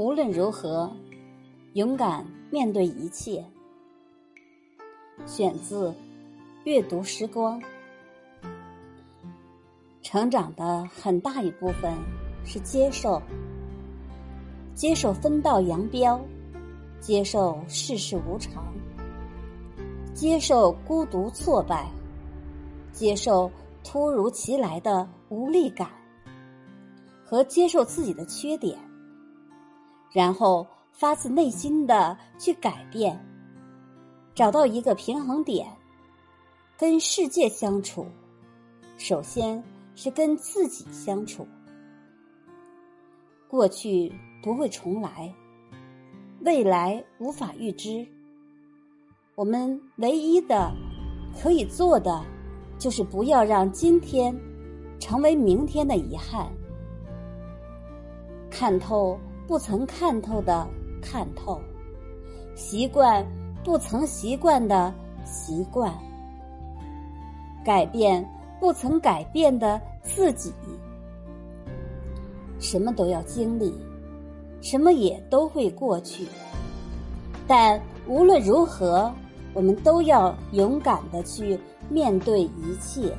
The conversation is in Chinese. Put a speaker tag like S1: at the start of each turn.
S1: 无论如何，勇敢面对一切。选自《阅读时光》。成长的很大一部分是接受，接受分道扬镳，接受世事无常，接受孤独挫败，接受突如其来的无力感，和接受自己的缺点。然后发自内心的去改变，找到一个平衡点。跟世界相处，首先是跟自己相处。过去不会重来，未来无法预知。我们唯一的可以做的，就是不要让今天成为明天的遗憾。看透。不曾看透的看透，习惯不曾习惯的习惯，改变不曾改变的自己。什么都要经历，什么也都会过去。但无论如何，我们都要勇敢的去面对一切。